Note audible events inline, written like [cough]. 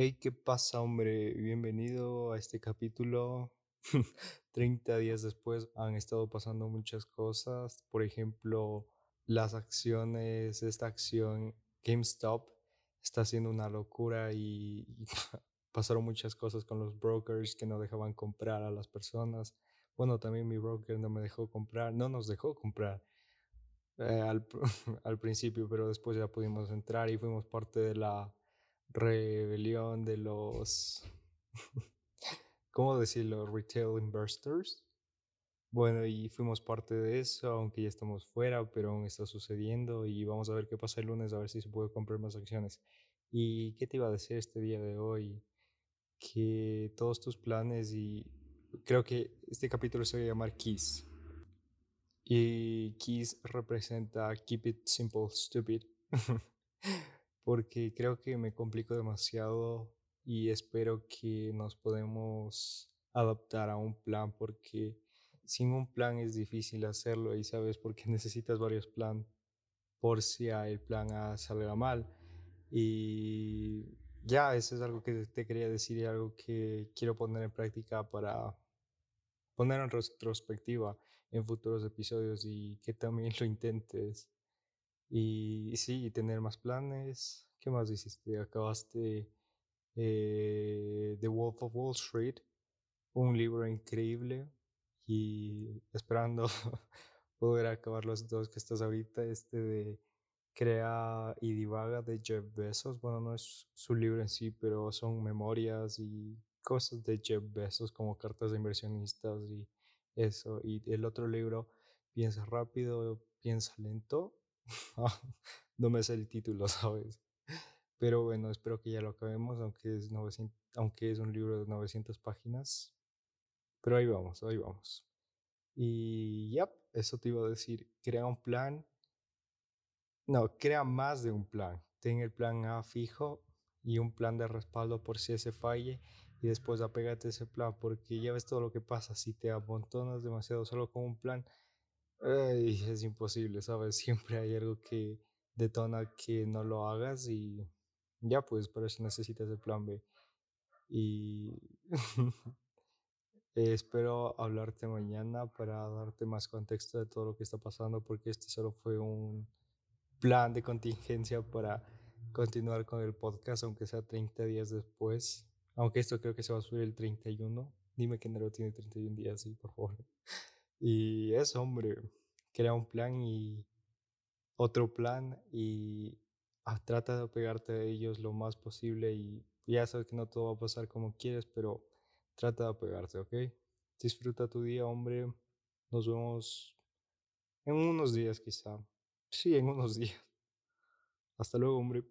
Hey, ¿qué pasa, hombre? Bienvenido a este capítulo. [laughs] 30 días después han estado pasando muchas cosas. Por ejemplo, las acciones, esta acción GameStop está haciendo una locura y, [laughs] pasaron muchas cosas con los brokers que no dejaban comprar a las personas. Bueno, también mi broker no me dejó comprar, no nos dejó comprar eh, al, [laughs] al principio, pero después ya pudimos entrar y fuimos parte de la rebelión de los, ¿cómo decirlo? Retail investors. Bueno, y fuimos parte de eso, aunque ya estamos fuera, pero aún está sucediendo y vamos a ver qué pasa el lunes, a ver si se puede comprar más acciones. ¿Y qué te iba a decir este día de hoy? Que todos tus planes y creo que este capítulo se va a llamar Keys. Y Keys representa Keep It Simple, Stupid. [laughs] porque creo que me complico demasiado y espero que nos podemos adaptar a un plan porque sin un plan es difícil hacerlo y sabes porque [laughs] necesitas varios planes por si el plan A salga mal. Y ya eso es algo que te quería decir y algo que quiero poner en práctica para poner en retrospectiva en futuros episodios y que también lo intentes y sí, tener más planes. ¿Qué más hiciste? Acabaste eh, The Wolf of Wall Street, un libro increíble y esperando [laughs] poder acabar los dos que estás ahorita, este de Crea y Divaga de Jeff Bezos. Bueno, no es su libro en sí, pero son memorias y cosas de Jeff Bezos como cartas de inversionistas y eso. Y el otro libro, Piensa rápido, piensa lento [laughs] no me sé el título, [laughs] ¿sabes? Pero bueno, espero que ya lo acabemos, aunque es, 900, aunque es un libro de 900 páginas. Pero ahí vamos, ahí vamos. Y ya, eso te iba a decir, crea un plan. No, crea más de un plan. Ten el plan A fijo y un plan de respaldo por si ese falle y después apégate a ese plan porque ya ves todo lo que pasa si te amontonas demasiado solo con un plan Ay, es imposible, ¿sabes? [laughs] Siempre hay algo que detona que no lo hagas y ya pues por eso necesitas el plan B. Y [laughs] espero hablarte mañana para darte más contexto de todo lo que está pasando porque este solo fue un plan de contingencia para continuar con el podcast aunque sea 30 días después. Aunque esto creo que se va a subir el 31. Dime que enero tiene 31 días, sí, por favor. Y eso, hombre, crea un plan y otro plan y trata de apegarte a ellos lo más posible y ya sabes que no todo va a pasar como quieres, pero trata de apegarte, ¿ok? Disfruta tu día, hombre. Nos vemos en unos días quizá. Sí, en unos [laughs] días. Hasta luego, hombre.